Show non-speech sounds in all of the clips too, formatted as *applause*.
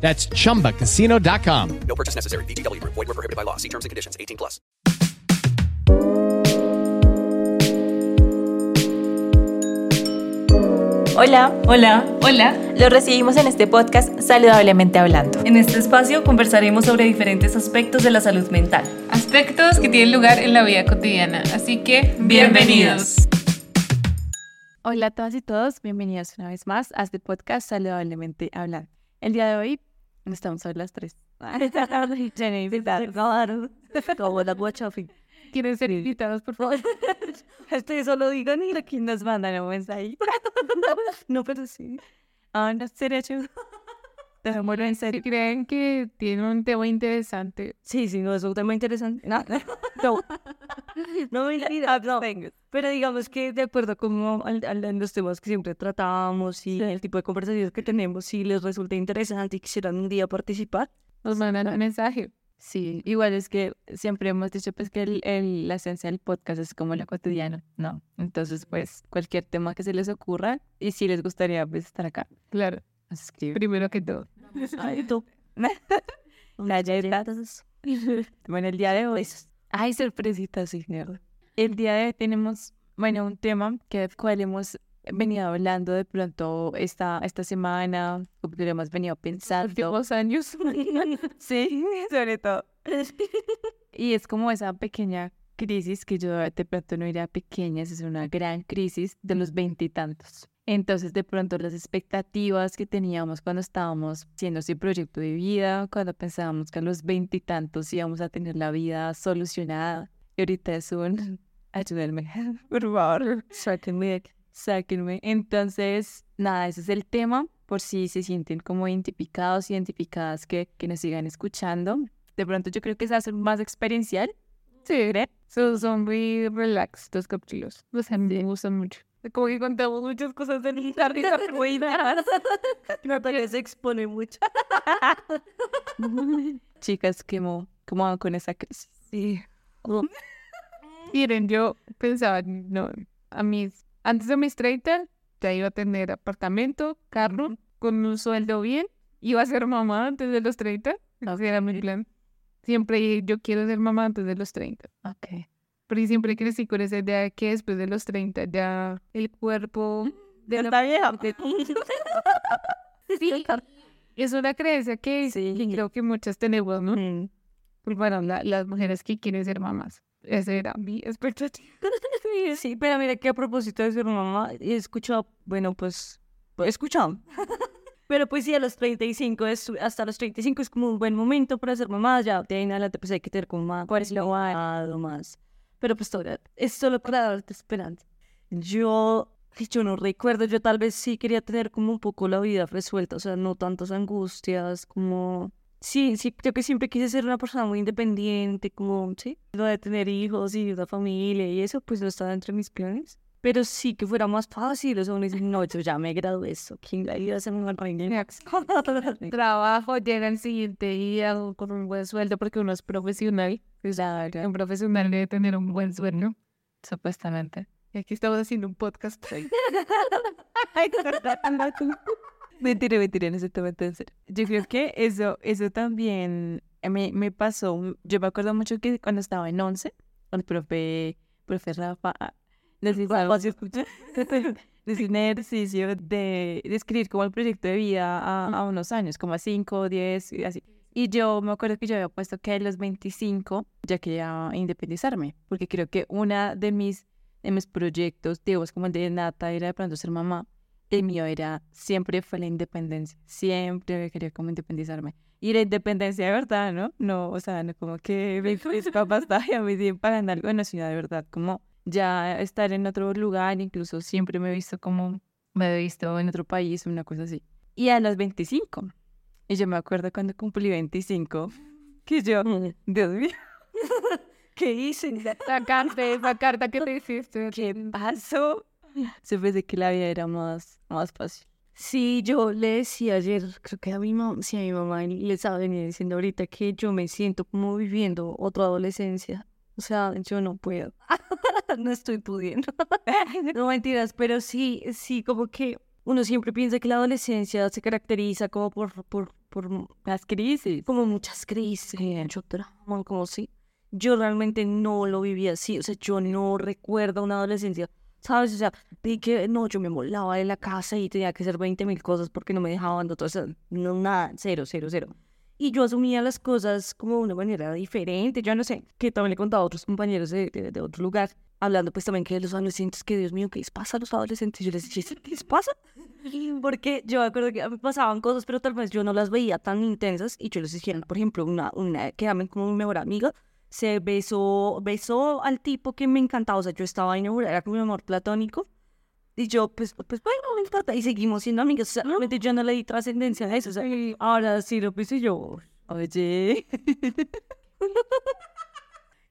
That's chumbacasino.com. No purchase necessary. VGW Group. Void were prohibited by law. See terms and conditions. 18 plus. Hola, Hola, hola. los recibimos en este podcast Saludablemente Hablando. En este espacio conversaremos sobre diferentes aspectos de la salud mental. aspectos que tienen lugar en la vida cotidiana. Así que, bienvenidos. Hola a todas y todos, bienvenidos una vez más a este podcast Saludablemente Hablando. El día de hoy estamos a las tres. *laughs* *laughs* *laughs* Como la guachafi. ¿Quieren ser invitados, por favor? Estoy solo digo ni lo que nos mandan un mensaje. No, pero sí. Ah, no, serio. Dejémoslo en serio. creen que tienen un tema interesante, Sí, sí, no, es un tema interesante. No, no, *laughs* *laughs* no mentira, no. Pero digamos que de acuerdo como al, al- a los temas que siempre tratábamos y el tipo de conversaciones que tenemos, si les resulta interesante y quisieran un día participar, nos mandan un mensaje. Sí, igual es que siempre hemos dicho pues que el, el- la esencia del podcast es como lo cotidiano, ¿no? Entonces, pues cualquier tema que se les ocurra y si les gustaría pues estar acá, Claro, nos escriben. primero que todo. Ay, tú. *laughs* Galletas. Bueno, el día de hoy. Ay, sorpresita, sí, mierda. El día de hoy tenemos, bueno, un tema que cual hemos venido hablando de pronto esta, esta semana, como que lo hemos venido pensando. Últimos años. *laughs* Sí, sobre todo. Y es como esa pequeña crisis que yo de pronto no diría pequeña, es una gran crisis de los veintitantos. Entonces, de pronto, las expectativas que teníamos cuando estábamos haciendo ese proyecto de vida, cuando pensábamos que a los veintitantos íbamos a tener la vida solucionada, y ahorita es un. *laughs* Ayúdenme, *laughs* por favor, sáquenme, sáquenme. Entonces, nada, ese es el tema, por si se sienten como identificados, identificadas, que, que nos sigan escuchando. De pronto, yo creo que se hace más experiencial. Sí, son, son muy relax los capítulos. O sea, me gustan mucho. Como que contamos muchas cosas de *laughs* nuestra risa ruinas. *laughs* Natalia se expone mucho. *laughs* Chicas, ¿cómo, cómo van con esa crisis? Sí. Miren, yo pensaba, no, a mis, antes de mis 30, ya iba a tener apartamento, carro, con un sueldo bien, iba a ser mamá antes de los 30, ese era mi plan. Siempre yo quiero ser mamá antes de los 30, Ok. Pero siempre crecí con esa idea de que después de los 30 ya el cuerpo *laughs* de la Está vieja. *laughs* *laughs* Sí, es una creencia que Sí. creo que muchas tenemos, ¿no? Mm. Pues bueno, la- las mujeres que quieren ser mamás. Esa era mi expectativa. Sí, pero mira que a propósito de ser mamá, he escuchado, bueno, pues, he escuchado. Pero pues sí, a los 35, es, hasta los 35 es como un buen momento para ser mamá, ya de ahí en adelante pues hay que tener como más, pues, lo más. Pero pues todavía es solo para darte esperanza. Yo, yo no recuerdo, yo tal vez sí quería tener como un poco la vida resuelta, o sea, no tantas angustias, como... Sí, sí, creo que siempre quise ser una persona muy independiente, como, sí, lo de tener hijos y una familia y eso, pues no estaba entre mis planes. Pero sí que fuera más fácil, o sea, uno dice, no, yo ya me gradué eso, ¿quién la vida se me va a arreglar? *laughs* Trabajo, llega el siguiente día con un buen sueldo porque uno es profesional. Pues, Un profesional debe tener un buen sueldo. Supuestamente. Y aquí estamos haciendo un podcast. *laughs* Mentira, mentira, en ese tema en serio. Yo creo que eso, eso también me, me pasó. Yo me acuerdo mucho que cuando estaba en 11, el profe, profe Rafa hizo un *laughs* ejercicio de, de escribir como el proyecto de vida a, a unos años, como a 5, 10, y así. Y yo me acuerdo que yo había puesto que a los 25 ya quería independizarme, porque creo que una de mis, de mis proyectos, digamos como el de Nata, era de pronto ser mamá. El mío era, siempre fue la independencia, siempre quería como independizarme. Y la independencia de verdad, ¿no? No, o sea, no como que mis papás todavía me siguen pagando algo en la ciudad de verdad, como ya estar en otro lugar, incluso siempre me he visto como, me he visto en otro país, una cosa así. Y a los 25, y yo me acuerdo cuando cumplí 25, que yo, *laughs* Dios mío, ¿qué hice? La carta, esa carta que te hiciste. ¿Qué pasó? Se pensé que la vida era más, más fácil. Sí, yo le decía ayer, creo que a mi mamá, sí, a mi mamá y le estaba venir diciendo ahorita que yo me siento como viviendo otra adolescencia. O sea, yo no puedo. *laughs* *laughs* no estoy pudiendo. *laughs* no mentiras, pero sí, sí, como que uno siempre piensa que la adolescencia se caracteriza como por, por, por Las crisis. como muchas crisis, mucho como si yo realmente no lo vivía así, o sea, yo no recuerdo una adolescencia, ¿sabes? O sea, de que no, yo me molaba de la casa y tenía que hacer 20 mil cosas porque no me dejaban, entonces, no, nada, cero, cero, cero. Y yo asumía las cosas como de una manera diferente, yo no sé, que también le he contado a otros compañeros de, de, otro lugar, hablando pues también que de los adolescentes, que Dios mío, ¿qué les pasa a los adolescentes? Yo les decía, ¿qué les pasa? *laughs* Porque yo me acuerdo que a mí pasaban cosas, pero tal vez yo no las veía tan intensas y yo les decía, por ejemplo, una, una que llaman como mi mejor amiga, se besó, besó al tipo que me encantaba, o sea, yo estaba enamorada, era como mi amor platónico, y yo, pues, pues, bueno, no me importa, y seguimos siendo amigas, o sea, realmente yo no le di trascendencia a eso, o sea, ahora sí lo pensé yo, oye, *laughs*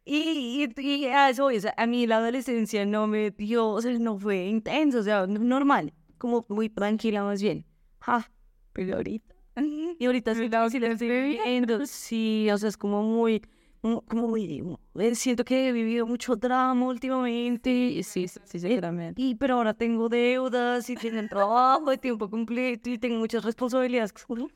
y, y, y a eso, o sea, a mí la adolescencia no me dio, o sea, no fue intenso, o sea, normal, como muy tranquila más bien, ja, pero ahorita, *laughs* y ahorita sí, sí viviendo, sí, o sea, es como muy, mu- como muy, eh, siento que he vivido mucho drama últimamente, y sí, sí, sí, seguramente. Y, pero ahora tengo deudas y tengo trabajo de tiempo completo y tengo muchas responsabilidades con.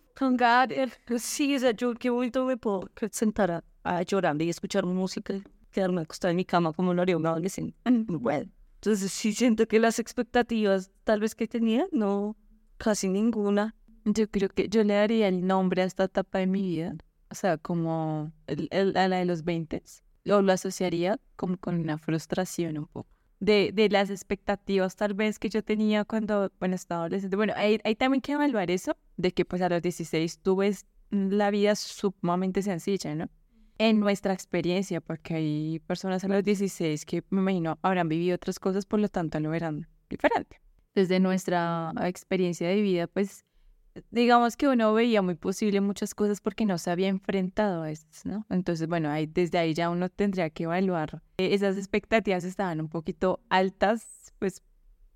Sí, o sea, yo qué bonito me puedo sentar a, a llorar y escuchar música, quedarme acostada en mi cama como lo haría un adolescente. Bueno, entonces sí siento que las expectativas tal vez que tenía, no, casi ninguna. Yo creo que yo le daría el nombre a esta etapa de mi vida, o sea, como el- el- a la de los 20, o lo asociaría como con una frustración un poco. De, de las expectativas tal vez que yo tenía cuando, bueno, estaba adolescente. Bueno, hay, hay también que evaluar eso, de que pues a los 16 tuve la vida sumamente sencilla, ¿no? En nuestra experiencia, porque hay personas a los 16 que me imagino habrán vivido otras cosas, por lo tanto lo verán diferente. Desde nuestra experiencia de vida, pues digamos que uno veía muy posible muchas cosas porque no se había enfrentado a estas, ¿no? Entonces, bueno, ahí, desde ahí ya uno tendría que evaluar. Eh, Esas expectativas estaban un poquito altas, pues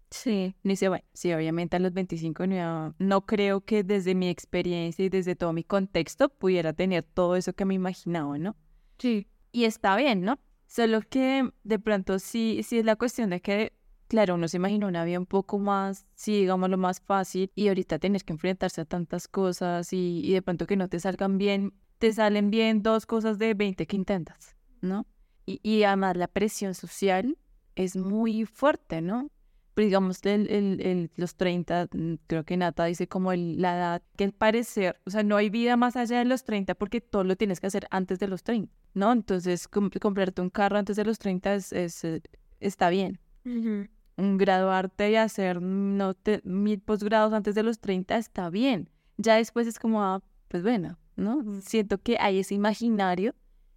Sí. no dice, bueno, sí, obviamente a los 25 no, no creo que desde mi experiencia y desde todo mi contexto pudiera tener todo eso que me imaginaba, ¿no? Sí. Y está bien, ¿no? Solo que de pronto sí, sí es la cuestión de que, claro, uno se imagina una vida un poco más, sí, digamos, lo más fácil, y ahorita tienes que enfrentarse a tantas cosas y, y de pronto que no te salgan bien, te salen bien dos cosas de 20 que intentas, ¿no? Y, y además la presión social es muy fuerte, ¿no? Pero digamos, el, el- el- los 30, mm, creo que Nata dice como la edad que al parecer, o sea, no hay vida más allá de los 30 porque todo lo tienes que hacer antes de los 30, ¿no? Entonces, com- comprarte un carro antes de los 30 es, eh, está bien. Un graduarte y hacer no te- mil posgrados antes de los 30 está bien. Ya después es como, ah, pues bueno, ¿no? Siento que hay ese imaginario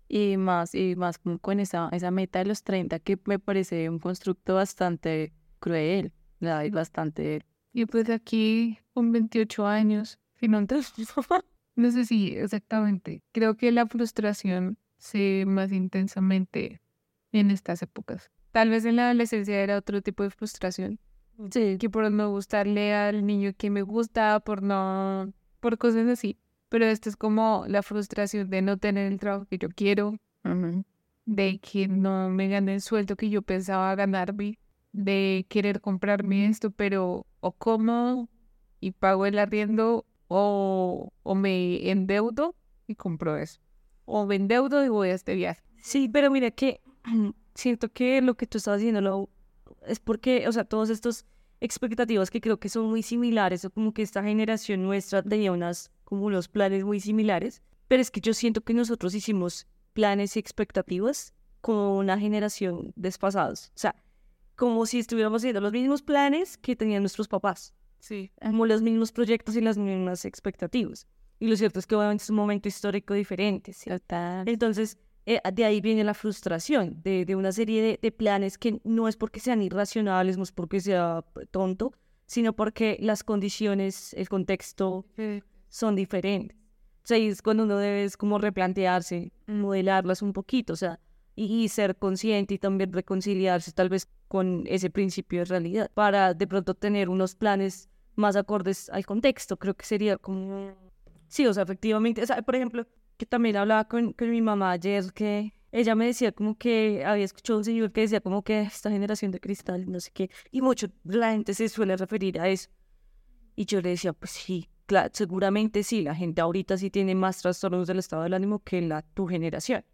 y más, y más con esa, esa meta de los 30 que me parece un constructo bastante cruel, ¿verdad? y bastante... Y pues aquí, con 28 años, sin un *laughs* No sé si exactamente. Creo que la frustración se más intensamente en estas épocas. Tal vez en la adolescencia era otro tipo de frustración. Sí. Que por no gustarle al niño que me gusta, por no. por cosas así. Pero esto es como la frustración de no tener el trabajo que yo quiero, de que no me gane el sueldo que yo pensaba ganarme, de querer comprarme esto, pero o como y pago el arriendo o, o me endeudo y compro eso. O me endeudo y voy a este viaje. Sí, pero mira que *clears throat* siento que lo que tú estás haciendo lo, es porque, o sea, todas estas expectativas que creo que son muy similares, o como que esta generación nuestra tenía unas, como unos planes muy similares, Pero es que yo siento que nosotros hicimos planes y expectativas como una generación desfasados. O sea, como si estuviéramos haciendo los mismos planes que tenían nuestros papás. Sí. Como los mismos proyectos y las mismas expectativas. Y lo cierto es que obviamente es un momento histórico diferente. ¿sí? Total. Entonces, eh, de ahí viene la frustración de, de una serie de, de planes que no es porque sean irracionales, no es porque sea tonto, sino porque las condiciones, el contexto son diferentes. O sea, es cuando uno debe es como replantearse, modelarlas un poquito, o sea, y, y ser consciente y también reconciliarse tal vez con ese principio de realidad para de pronto tener unos planes más acordes al contexto. Creo que sería como... Sí, o sea, efectivamente, o sea, por ejemplo, que también hablaba con, con mi mamá ayer que ella me decía como que había escuchado un señor que decía como que esta generación de cristal, no sé qué, y mucho la gente se suele referir a eso. Y yo le decía, pues sí, claro, seguramente sí, la gente ahorita sí tiene más trastornos del estado del ánimo que la tu generación.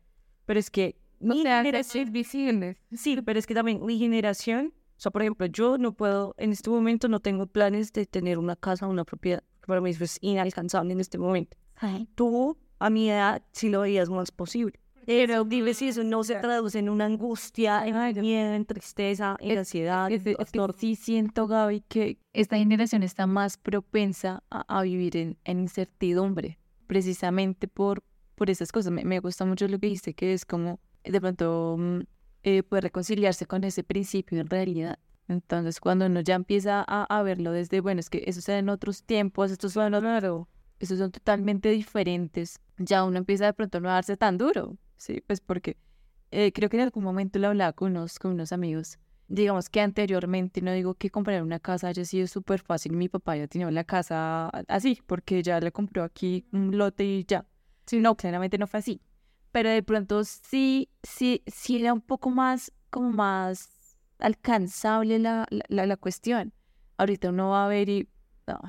Pero es que No mi generación- visibles. Sí, pero es que también mi generación, o sea, por ejemplo, yo no puedo, en este momento no tengo planes de tener una casa una propiedad. Para mí es inalcanzable en este momento. Tú, a mi edad, sí lo veías más posible. Pero dime si eso no se traduce en una angustia, en miedo, en tristeza, en ansiedad. Es, es que sí siento, Gaby, que esta generación está más propensa a, a vivir en, en incertidumbre, precisamente por, por esas cosas. Me, me gusta mucho lo que dijiste, que es como de pronto mm, eh, poder reconciliarse con ese principio en realidad. Entonces, cuando uno ya empieza a, a verlo desde, bueno, es que eso se da en otros tiempos, estos son, claro, estos son totalmente diferentes, ya uno empieza de pronto a no darse tan duro, ¿sí? Pues porque eh, creo que en algún momento lo hablaba con unos, con unos amigos. Digamos que anteriormente, no digo que comprar una casa haya sido súper fácil. Mi papá ya tenía la casa así, porque ya le compró aquí un lote y ya. Sí, no, claramente no fue así. Pero de pronto sí, sí, sí era un poco más, como más alcanzable la, la, la, la cuestión. Ahorita uno va a ver y... no,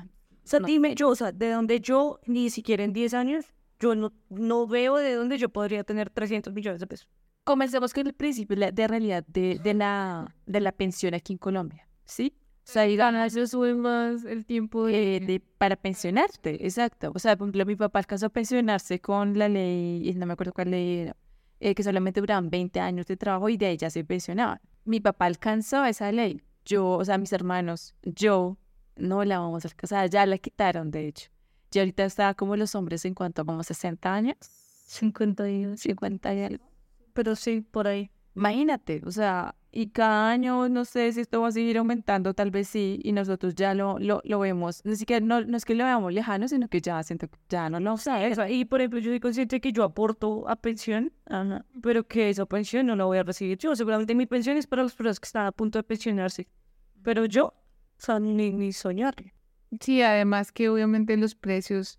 O sea, no dime yo, o sea, de donde yo, ni siquiera en 10 años, yo no, no veo de dónde yo podría tener 300 millones de pesos. Comencemos con el principio de, realidad de, de, la, de la pensión aquí en Colombia, ¿sí? O sea, digamos, Eso sube más el tiempo de... eh, de- para pensionarte, exacto. O sea, por ejemplo, mi papá alcanzó a pensionarse con la ley, y no me acuerdo cuál ley era, eh, que solamente duraban 20 años de trabajo y de ahí ya se pensionaban. Mi papá alcanzó esa ley. Yo, o sea, mis hermanos, yo no la vamos a alcanzar, ya la quitaron, de hecho. Y ahorita está como los hombres en cuanto a como 60 años, 50 y 50 y algo. Pero sí, por ahí. Imagínate, o sea, y cada año no sé si esto va a seguir aumentando, tal vez sí, y nosotros ya lo, lo, lo vemos, ni siquiera, no, no es que lo veamos lejano, sino que ya siento que ya no lo O sea, eso, y por ejemplo, yo soy consciente que yo aporto a pensión, pero que esa pensión no la voy a recibir yo. Seguramente mi pensión es para las personas que están a punto de pensionarse. Pero yo, sea, ni, ni soñar. Sí, además que obviamente los precios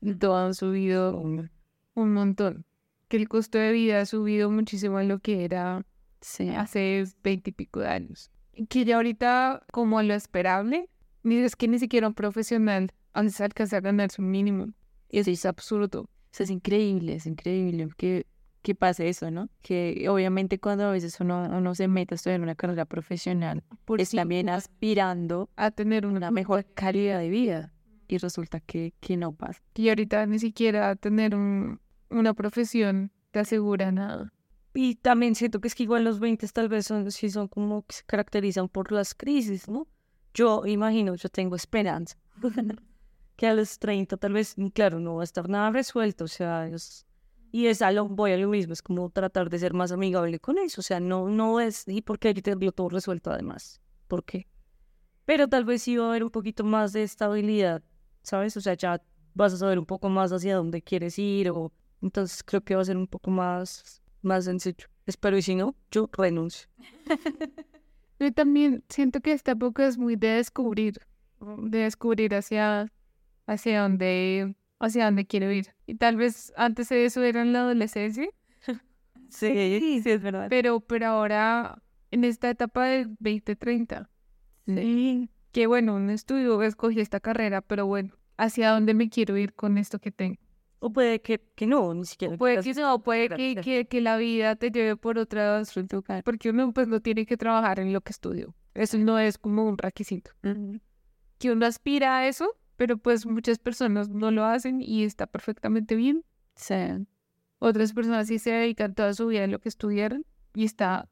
de todo han subido un montón. Que el costo de vida ha subido muchísimo en lo que era Sí. hace veinte y pico de años. Que ya ahorita, como lo esperable, ni es que ni siquiera un profesional antes alcanza a ganarse un mínimo. Eso es absurdo. O sea, es increíble, es increíble que, que pase eso, ¿no? Que obviamente cuando a veces uno, uno se mete a estudiar una carrera profesional, Por es también aspirando a tener una una mejor calidad de vida y resulta que, que no pasa. Y ahorita ni siquiera tener un- una profesión te asegura nada. Y también siento que es que igual los 20 tal vez son, sí son como que se caracterizan por las crisis, ¿no? Yo imagino, yo tengo esperanza. *laughs* que a los 30 tal vez, claro, no va a estar nada resuelto, o sea, es... Y es a lo, voy a lo mismo, es como tratar de ser más amigable con eso, o sea, no, no es, y porque hay que tenerlo todo resuelto además, ¿por qué? Pero tal vez sí va a haber un poquito más de estabilidad, ¿sabes? O sea, ya vas a saber un poco más hacia dónde quieres ir, o entonces creo que va a ser un poco más, más sencillo. Espero, y si no, yo renuncio. *laughs* Yo también siento que esta época es muy de descubrir, de descubrir hacia, hacia dónde, hacia dónde quiero ir. Y tal vez antes de eso era en la adolescencia, *laughs* Sí, sí, es verdad. pero, pero ahora en esta etapa del 2030, que bueno, un estudio, escogí esta carrera, pero bueno, hacia dónde me quiero ir con esto que tengo. O puede que, que no, ni siquiera. Puede quieras- que no, puede que, que, que la vida te lleve por otras lugar, porque uno pues no tiene que trabajar en lo que estudió. Eso no es como un requisito. Que uno aspira a eso, pero pues muchas personas no lo hacen y está perfectamente bien. Sí. Otras personas sí se dedican toda su vida a lo que estudiaron y está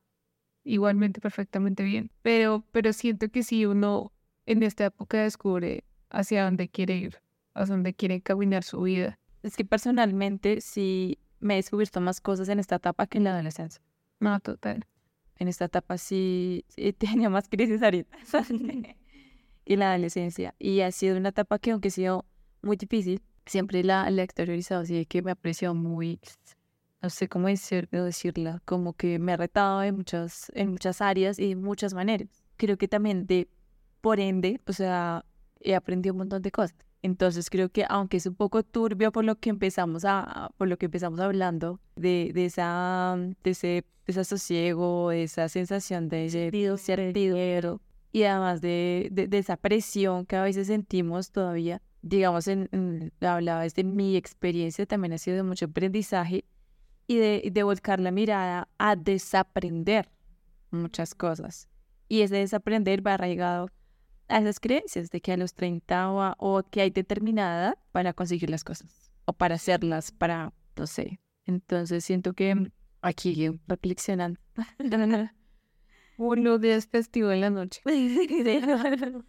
igualmente perfectamente bien. Pero, pero siento que si uno en esta época descubre hacia dónde quiere ir, hacia dónde quiere caminar su vida. Es que personalmente sí me he descubierto más cosas en esta etapa que en la adolescencia. No, total. En esta etapa sí, sí tenía más crisis ahorita. *laughs* *laughs* y la adolescencia. Y ha sido una etapa que aunque ha sido muy difícil, siempre la, la he exteriorizado, así que me aprecio muy, no sé cómo decir, decirla, como que me ha retado en muchas, en muchas áreas y de muchas maneras. Creo que también de, por ende, o sea, he aprendido un montón de cosas. Entonces creo que aunque es un poco turbio por lo que empezamos a, por lo que empezamos hablando, de, de esa, de ese, de ese sosiego, de esa sensación de certidumbre y además de, de, de esa presión que a veces sentimos todavía, digamos, en, en, hablaba desde mi experiencia, también ha sido de mucho aprendizaje y de, de volcar la mirada a desaprender muchas cosas. Y ese desaprender va arraigado a esas creencias de que a los 30 o, a- o que hay determinada para conseguir las cosas o para hacerlas, para, no sé. Entonces siento que aquí reflexionando. *laughs* Uno de es festivo en la noche. *laughs*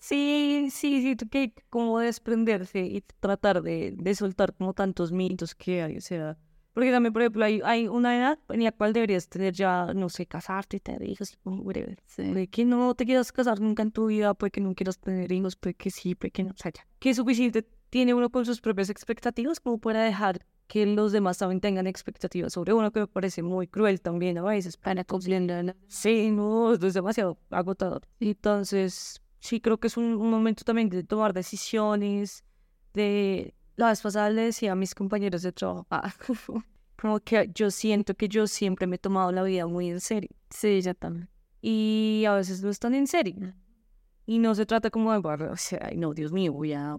Sí, sí, sí, que como desprenderse y tratar de, de soltar como tantos mitos que hay, o sea, porque también, por ejemplo, hay, hay una edad en la cual deberías tener ya, no sé, casarte, tener hijos, y whatever. Puede que no te quieras casar nunca en tu vida, puede que no quieras tener hijos, puede que sí, puede que no, o sea, ya. Que es suficiente tiene uno con sus propias expectativas como para dejar que los demás también tengan expectativas sobre uno, que me parece muy cruel también a veces. Para cumplir Sí, no, esto es demasiado agotador. Entonces, sí creo que es un, un momento también de tomar decisiones, de... La vez pasada le decía a mis compañeros de trabajo, *laughs* ah, como que yo siento que yo siempre me he tomado la vida muy en serio. Sí, ya también. Y a veces no es tan en serio. Y no se trata como de, "Bueno, o sea, ay, no, Dios mío, voy a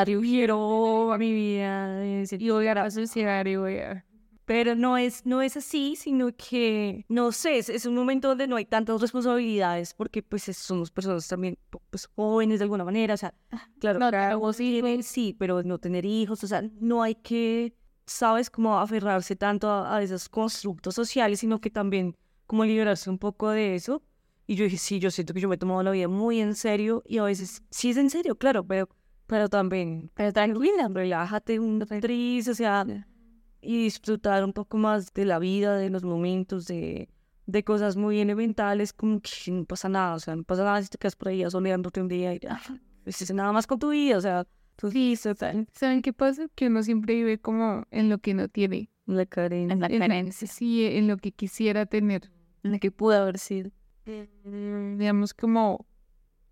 arribero a mi vida y voy a asociar y voy a... Pero no es, no es así, sino que, no sé, es, es un momento donde no hay tantas responsabilidades porque pues es- somos personas también pues, jóvenes de alguna manera, o sea, claro, No tenemos hijos, sí, pero no tener hijos, o sea, no hay que, sabes, como aferrarse tanto a, a esos constructos sociales, sino que también como liberarse un poco de eso. Y yo dije, sí, yo siento que yo me he tomado la vida muy en serio y a veces sí es en serio, claro, pero, pero también, pero tranquila, relájate un actriz, o sea, y disfrutar un poco más de la vida, de los momentos, de, de cosas muy elementales, como que no pasa nada, o sea, no pasa nada si te quedas por ahí soleándote un día y ya, no hiciste nada más con tu vida, o sea, tú Sí, total. ¿Saben qué pasa? Que uno siempre vive como en lo que no tiene. la carencia. En la En- carencia. Sí, en lo que quisiera tener. En la que pudo haber sido. Mm, Digamos como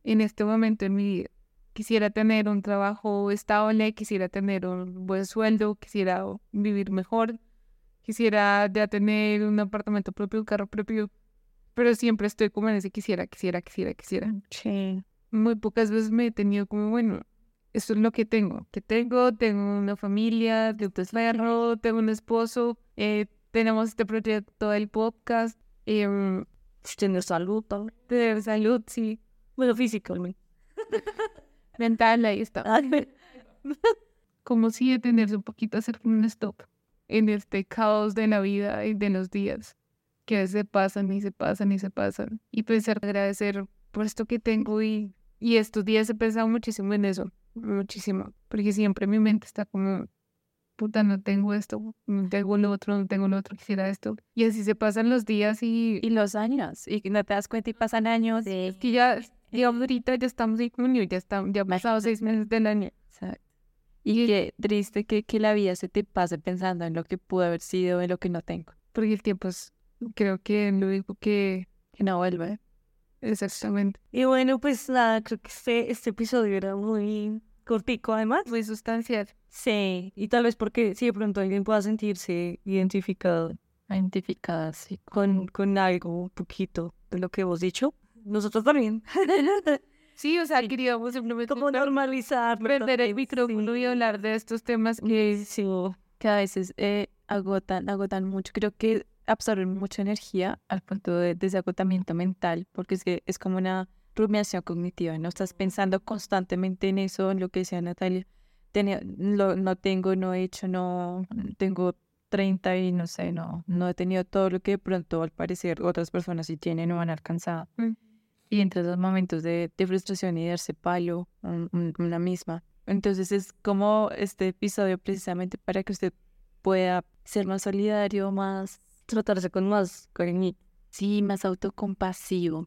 en este momento en mi vida. Quisiera tener un trabajo estable, quisiera tener un buen sueldo, quisiera vivir mejor, quisiera ya tener un apartamento propio, un carro propio, pero siempre estoy como en ese quisiera, quisiera, quisiera, quisiera. Sí. muy pocas veces me he tenido como, bueno, esto es lo que tengo. Que tengo, tengo una familia, tengo un perro, tengo un esposo, eh, tenemos este proyecto del podcast, eh, Tener salud, también. salud, sí, bueno, físicamente. *laughs* mental, ahí está. *laughs* Como si detenerse un poquito, hacer un stop en este caos de la vida y de los días, que a veces se pasan y se pasan y se pasan. Y pensar, agradecer por esto que tengo y, y estos días he pensado muchísimo en eso, muchísimo, porque siempre mi mente está como, puta, no tengo esto, no tengo lo otro, no tengo lo otro, quisiera esto. Y así se pasan los días y, Y los años. Y no te das cuenta y pasan años. es que ya, digamos, ahorita ya estamos en junio, ya, estamos, ya han pasado seis meses del año. Exacto. Y qué triste que, que la vida se te pase pensando en lo que pudo haber sido, en lo que no tengo. Porque el tiempo es, creo que lo único que Que no vuelve. exactamente. Y bueno, pues nada, creo que este, este episodio era muy cortico además. Muy sustancial. Sí, y tal vez porque si de pronto alguien pueda sentirse identificado Identificadas, sí. con, con algo un poquito de lo que hemos dicho, nosotros también. *laughs* Sí, o sea, queríamos simplemente Como normalizar. prender el micrófono y hablar de estos temas que Sí, Que a veces eh, agotan, agotan mucho. Creo que absorben mucha energía al punto de, de ese agotamiento mental, porque es que es como una rumiación cognitiva, ¿no? Estás pensando constantemente en eso, en lo que decía Natalia, tenía, lo- no tengo, no he hecho, no tengo 30 y no sé, no, no he tenido todo lo que de pronto al parecer otras personas sí tienen o han alcanzado. Mm. Y entre esos momentos de, de frustración y de darse palo un- un- una misma. Entonces es como este episodio precisamente para que usted pueda ser más solidario, más, Tratarse con más cariño. sí, más autocompasivo.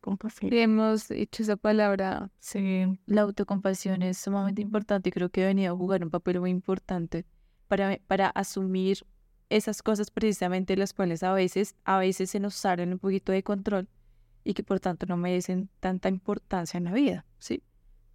Compasivo. Hemos hecho esa palabra. Sí, la autocompasión es sumamente importante y creo que ha venido a jugar un papel muy importante para, para asumir esas cosas precisamente las cuales a veces, a veces se nos salen un poquito de control y que por tanto no merecen tanta importancia en la vida, ¿sí?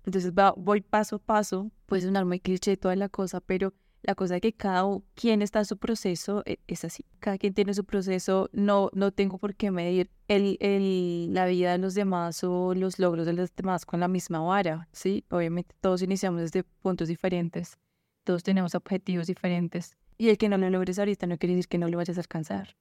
Entonces va, voy paso a paso, puede sonar muy cliché toda la cosa, pero la cosa es que cada quien está en su proceso e- es así. Cada quien tiene su proceso, no, no tengo por qué medir el, el, la vida de los demás o los logros de los demás con la misma vara, ¿sí? Obviamente todos iniciamos desde puntos diferentes, todos tenemos objetivos diferentes. Y el que no lo logres ahorita no quiere decir que no lo vayas a alcanzar.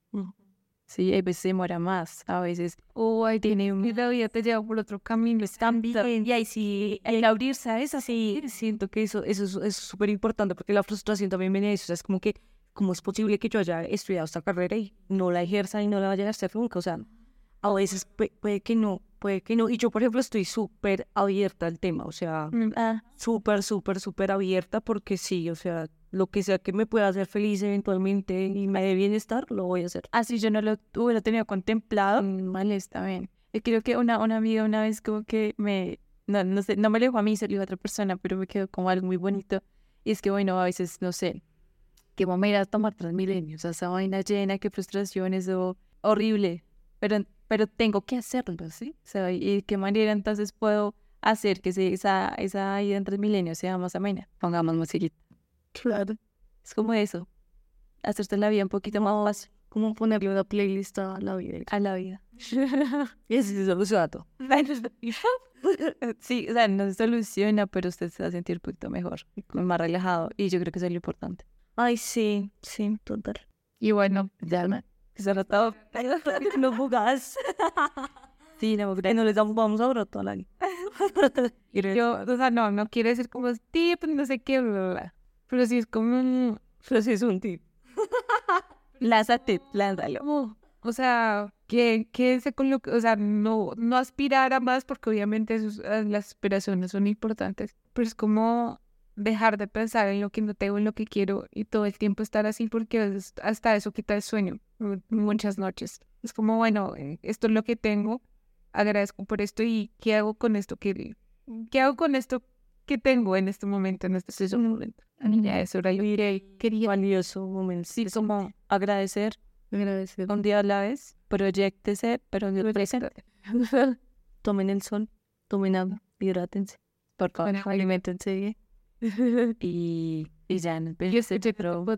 Sí, a veces demora más, a veces O ahí tiene un... y la vida te lleva por otro camino. También, y ahí sí, el abrirse a esa, sí, siento que eso, eso es- es súper importante porque la frustración también viene de eso, o sea, es como que, ¿cómo es posible que yo haya estudiado esta carrera y no la ejerza y no la vaya a hacer nunca? O sea, a veces pue- puede que no, puede que no, y yo, por ejemplo, estoy súper abierta al tema, o sea, Mm, Ah, súper, súper, súper abierta porque sí, o sea, lo que sea que me pueda hacer feliz eventualmente y me dé bienestar, lo voy a hacer. así yo no lo hubiera tenido contemplado, mm, vale, está bien. Yo creo que una, una amiga una vez como que me, no, no sé, no me lo dijo a mí, se lo dijo a otra persona, pero me quedó como algo muy bonito. Y es que, bueno, a veces, no sé, que vamos a ir a tomar Transmilenio, o sea, esa vaina llena, qué frustración, eso horrible, pero, pero tengo que hacerlo, ¿sí? O sea, ¿y de qué manera entonces puedo hacer que esa, esa ida en Transmilenio sea más amena? Pongamos musiquita. Claro. Es como eso, hacerte la vida un poquito más fácil Como ponerle una playlist a la vida. a la vida. *laughs* Y así se soluciona todo. *laughs* *laughs* Sí, o sea, no se soluciona, pero usted se va a sentir un poquito mejor, más relajado. Y yo creo que eso es lo importante. Ay, sí, sí, total. Y bueno, Ya, *laughs* no jugas. *laughs* Sí, no, no les damos, vamos ahora toda la vida. *laughs* yo, o sea, no, no quiere decir como tip, no sé qué, bla, bla, bla. Pero sí es como un- Pero sí es un tip. Lánzate, lánzalo. como, o sea, que, que se con lo que- o sea, no, no aspirar a más porque obviamente sus- eh, las aspiraciones son importantes, pero es como dejar de pensar en lo que no tengo, en lo que quiero y todo el tiempo estar así porque hasta eso quita el sueño mu- muchas noches. Es como, bueno, eh, esto es lo que tengo, agradezco por esto y ¿qué hago con esto? ¿Qué, qué hago con esto que tengo en este momento, en este preciso momento? Ya eso era yo diré, quería Valioso momento. Sí, como agradecer agradecer. un día a la vez, proyectese, pero en el presente. *laughs* Tomen el sol, tomen agua, hidrátense. Por favor, alimentense bien. *laughs* Y, y ya, nos Yo veremos, escuché pero- tu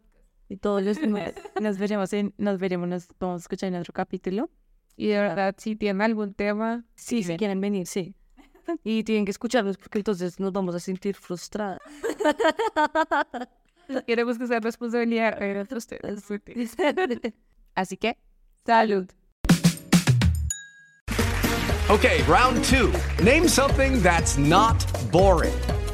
y todos los demás. Nos veremos en, nos veremos, nos vamos a escuchar en otro capítulo. Y de verdad, si tienen algún tema, Sí, si quieren venir, sí. *laughs* Y tienen que escucharlos porque entonces nos vamos a sentir frustradas. *laughs* queremos que sea responsabilidad de ustedes. Así que, Salud. Okay, round two. Name something that's not boring.